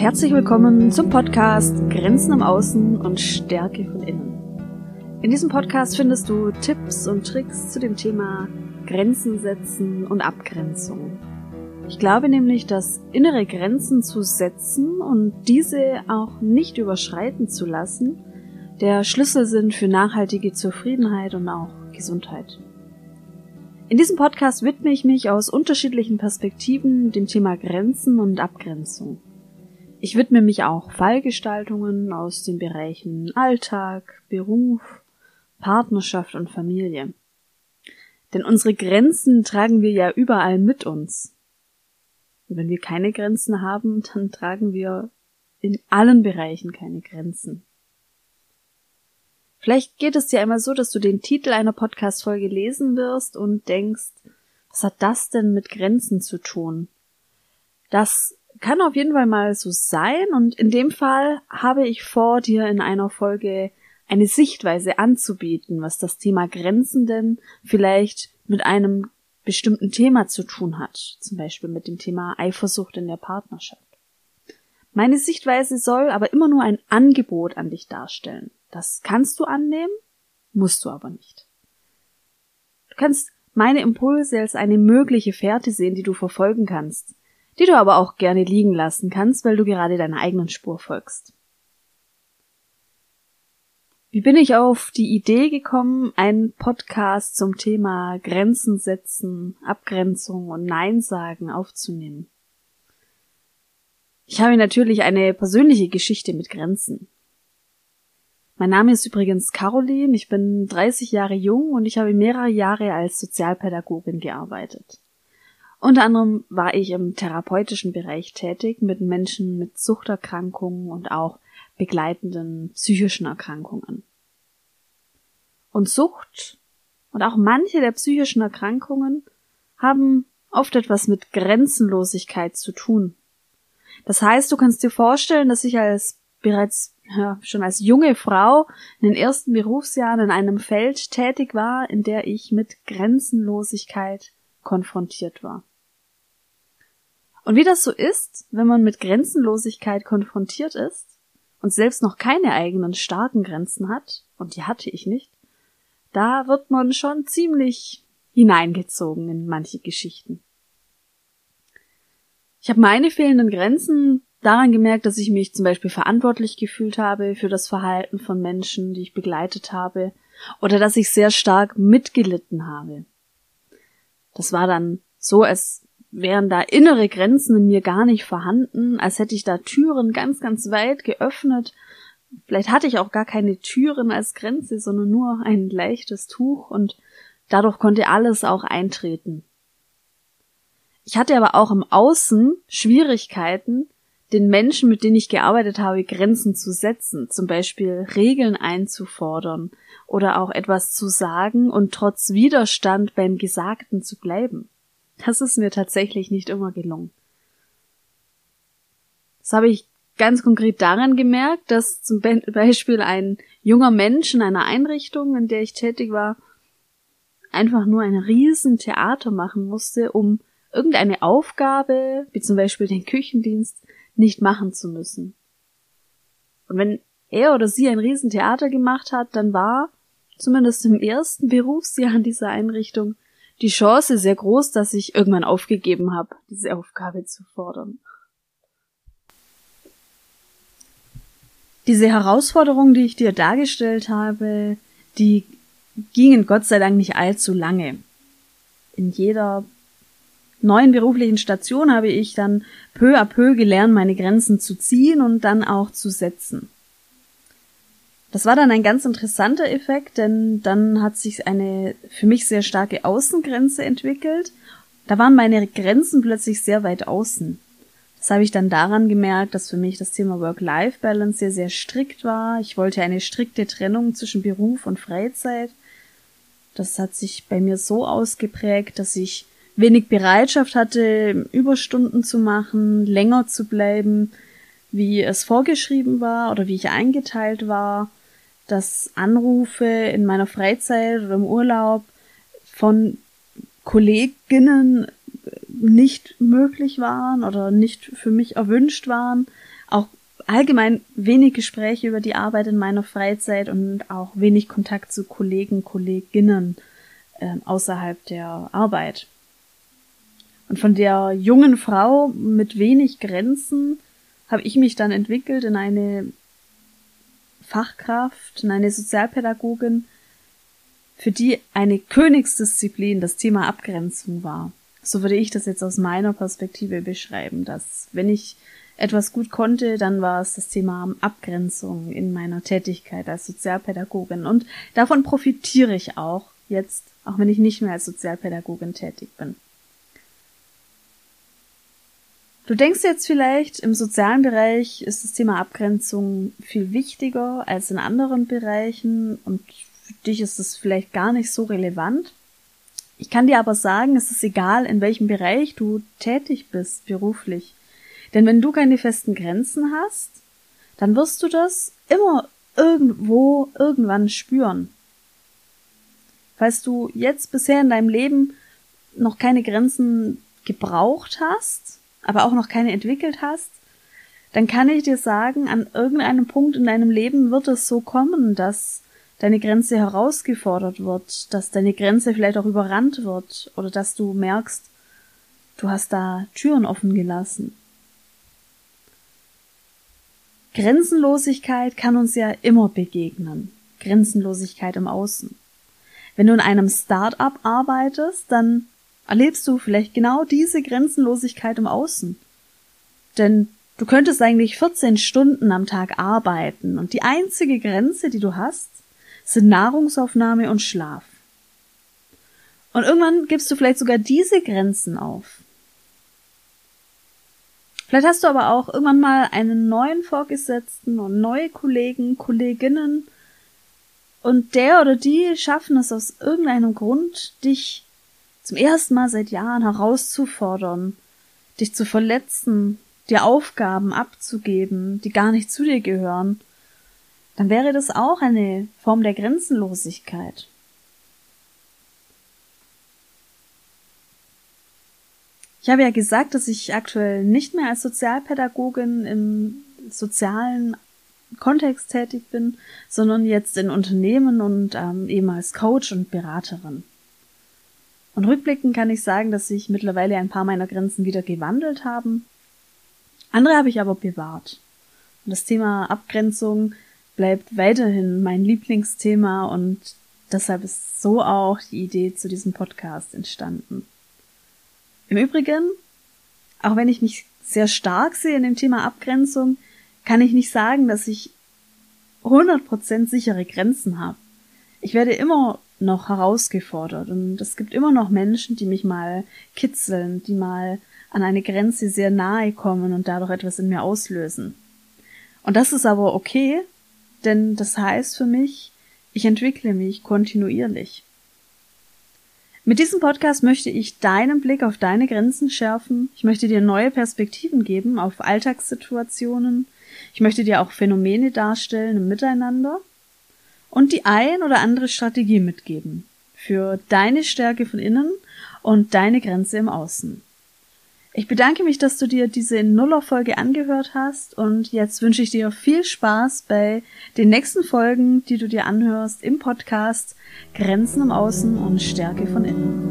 herzlich willkommen zum Podcast Grenzen im Außen und Stärke von innen. In diesem Podcast findest du Tipps und Tricks zu dem Thema Grenzen setzen und Abgrenzung. Ich glaube nämlich, dass innere Grenzen zu setzen und diese auch nicht überschreiten zu lassen, der Schlüssel sind für nachhaltige Zufriedenheit und auch Gesundheit. In diesem Podcast widme ich mich aus unterschiedlichen Perspektiven dem Thema Grenzen und Abgrenzung. Ich widme mich auch Fallgestaltungen aus den Bereichen Alltag, Beruf, Partnerschaft und Familie. Denn unsere Grenzen tragen wir ja überall mit uns. Und wenn wir keine Grenzen haben, dann tragen wir in allen Bereichen keine Grenzen. Vielleicht geht es dir einmal so, dass du den Titel einer Podcast-Folge lesen wirst und denkst, was hat das denn mit Grenzen zu tun? Das kann auf jeden Fall mal so sein und in dem Fall habe ich vor, dir in einer Folge eine Sichtweise anzubieten, was das Thema Grenzen denn vielleicht mit einem bestimmten Thema zu tun hat, zum Beispiel mit dem Thema Eifersucht in der Partnerschaft. Meine Sichtweise soll aber immer nur ein Angebot an dich darstellen. Das kannst du annehmen, musst du aber nicht. Du kannst meine Impulse als eine mögliche Fährte sehen, die du verfolgen kannst die du aber auch gerne liegen lassen kannst, weil du gerade deiner eigenen Spur folgst. Wie bin ich auf die Idee gekommen, einen Podcast zum Thema Grenzen setzen, Abgrenzung und Nein sagen aufzunehmen? Ich habe natürlich eine persönliche Geschichte mit Grenzen. Mein Name ist übrigens Caroline, ich bin 30 Jahre jung und ich habe mehrere Jahre als Sozialpädagogin gearbeitet. Unter anderem war ich im therapeutischen Bereich tätig mit Menschen mit Suchterkrankungen und auch begleitenden psychischen Erkrankungen. Und Sucht und auch manche der psychischen Erkrankungen haben oft etwas mit Grenzenlosigkeit zu tun. Das heißt, du kannst dir vorstellen, dass ich als bereits ja, schon als junge Frau in den ersten Berufsjahren in einem Feld tätig war, in der ich mit Grenzenlosigkeit konfrontiert war. Und wie das so ist, wenn man mit Grenzenlosigkeit konfrontiert ist und selbst noch keine eigenen starken Grenzen hat, und die hatte ich nicht, da wird man schon ziemlich hineingezogen in manche Geschichten. Ich habe meine fehlenden Grenzen daran gemerkt, dass ich mich zum Beispiel verantwortlich gefühlt habe für das Verhalten von Menschen, die ich begleitet habe, oder dass ich sehr stark mitgelitten habe. Das war dann so, als wären da innere Grenzen in mir gar nicht vorhanden, als hätte ich da Türen ganz, ganz weit geöffnet. Vielleicht hatte ich auch gar keine Türen als Grenze, sondern nur ein leichtes Tuch und dadurch konnte alles auch eintreten. Ich hatte aber auch im Außen Schwierigkeiten, den Menschen, mit denen ich gearbeitet habe, Grenzen zu setzen, zum Beispiel Regeln einzufordern oder auch etwas zu sagen und trotz Widerstand beim Gesagten zu bleiben. Das ist mir tatsächlich nicht immer gelungen. Das habe ich ganz konkret daran gemerkt, dass zum Beispiel ein junger Mensch in einer Einrichtung, in der ich tätig war, einfach nur ein riesen Theater machen musste, um irgendeine Aufgabe, wie zum Beispiel den Küchendienst, nicht machen zu müssen. Und wenn er oder sie ein Riesentheater gemacht hat, dann war, zumindest im ersten Berufsjahr in dieser Einrichtung, die Chance sehr groß, dass ich irgendwann aufgegeben habe, diese Aufgabe zu fordern. Diese Herausforderung, die ich dir dargestellt habe, die gingen Gott sei Dank nicht allzu lange. In jeder neuen beruflichen Station habe ich dann peu à peu gelernt, meine Grenzen zu ziehen und dann auch zu setzen. Das war dann ein ganz interessanter Effekt, denn dann hat sich eine für mich sehr starke Außengrenze entwickelt. Da waren meine Grenzen plötzlich sehr weit außen. Das habe ich dann daran gemerkt, dass für mich das Thema Work-Life-Balance sehr, sehr strikt war. Ich wollte eine strikte Trennung zwischen Beruf und Freizeit. Das hat sich bei mir so ausgeprägt, dass ich wenig Bereitschaft hatte, Überstunden zu machen, länger zu bleiben, wie es vorgeschrieben war oder wie ich eingeteilt war dass Anrufe in meiner Freizeit oder im Urlaub von Kolleginnen nicht möglich waren oder nicht für mich erwünscht waren. auch allgemein wenig Gespräche über die Arbeit in meiner Freizeit und auch wenig Kontakt zu Kollegen, Kolleginnen äh, außerhalb der Arbeit. Und von der jungen Frau mit wenig Grenzen habe ich mich dann entwickelt in eine Fachkraft, in eine Sozialpädagogin, für die eine Königsdisziplin das Thema Abgrenzung war. So würde ich das jetzt aus meiner Perspektive beschreiben, dass wenn ich etwas gut konnte, dann war es das Thema Abgrenzung in meiner Tätigkeit als Sozialpädagogin. Und davon profitiere ich auch jetzt, auch wenn ich nicht mehr als Sozialpädagogin tätig bin. Du denkst jetzt vielleicht, im sozialen Bereich ist das Thema Abgrenzung viel wichtiger als in anderen Bereichen und für dich ist es vielleicht gar nicht so relevant. Ich kann dir aber sagen, es ist egal, in welchem Bereich du tätig bist beruflich. Denn wenn du keine festen Grenzen hast, dann wirst du das immer irgendwo irgendwann spüren. Falls du jetzt bisher in deinem Leben noch keine Grenzen gebraucht hast, aber auch noch keine entwickelt hast, dann kann ich dir sagen, an irgendeinem Punkt in deinem Leben wird es so kommen, dass deine Grenze herausgefordert wird, dass deine Grenze vielleicht auch überrannt wird oder dass du merkst, du hast da Türen offen gelassen. Grenzenlosigkeit kann uns ja immer begegnen. Grenzenlosigkeit im Außen. Wenn du in einem Start-up arbeitest, dann erlebst du vielleicht genau diese Grenzenlosigkeit im Außen. Denn du könntest eigentlich 14 Stunden am Tag arbeiten und die einzige Grenze, die du hast, sind Nahrungsaufnahme und Schlaf. Und irgendwann gibst du vielleicht sogar diese Grenzen auf. Vielleicht hast du aber auch irgendwann mal einen neuen Vorgesetzten und neue Kollegen, Kolleginnen und der oder die schaffen es aus irgendeinem Grund, dich zum ersten Mal seit Jahren herauszufordern, dich zu verletzen, dir Aufgaben abzugeben, die gar nicht zu dir gehören, dann wäre das auch eine Form der Grenzenlosigkeit. Ich habe ja gesagt, dass ich aktuell nicht mehr als Sozialpädagogin im sozialen Kontext tätig bin, sondern jetzt in Unternehmen und ähm, eben als Coach und Beraterin. Und rückblickend kann ich sagen, dass sich mittlerweile ein paar meiner Grenzen wieder gewandelt haben. Andere habe ich aber bewahrt. Und das Thema Abgrenzung bleibt weiterhin mein Lieblingsthema und deshalb ist so auch die Idee zu diesem Podcast entstanden. Im Übrigen, auch wenn ich mich sehr stark sehe in dem Thema Abgrenzung, kann ich nicht sagen, dass ich 100% sichere Grenzen habe. Ich werde immer noch herausgefordert und es gibt immer noch Menschen, die mich mal kitzeln, die mal an eine Grenze sehr nahe kommen und dadurch etwas in mir auslösen. Und das ist aber okay, denn das heißt für mich, ich entwickle mich kontinuierlich. Mit diesem Podcast möchte ich deinen Blick auf deine Grenzen schärfen. Ich möchte dir neue Perspektiven geben auf Alltagssituationen. Ich möchte dir auch Phänomene darstellen im Miteinander und die ein oder andere Strategie mitgeben für deine Stärke von innen und deine Grenze im Außen. Ich bedanke mich, dass du dir diese Nuller-Folge angehört hast und jetzt wünsche ich dir viel Spaß bei den nächsten Folgen, die du dir anhörst im Podcast Grenzen im Außen und Stärke von innen.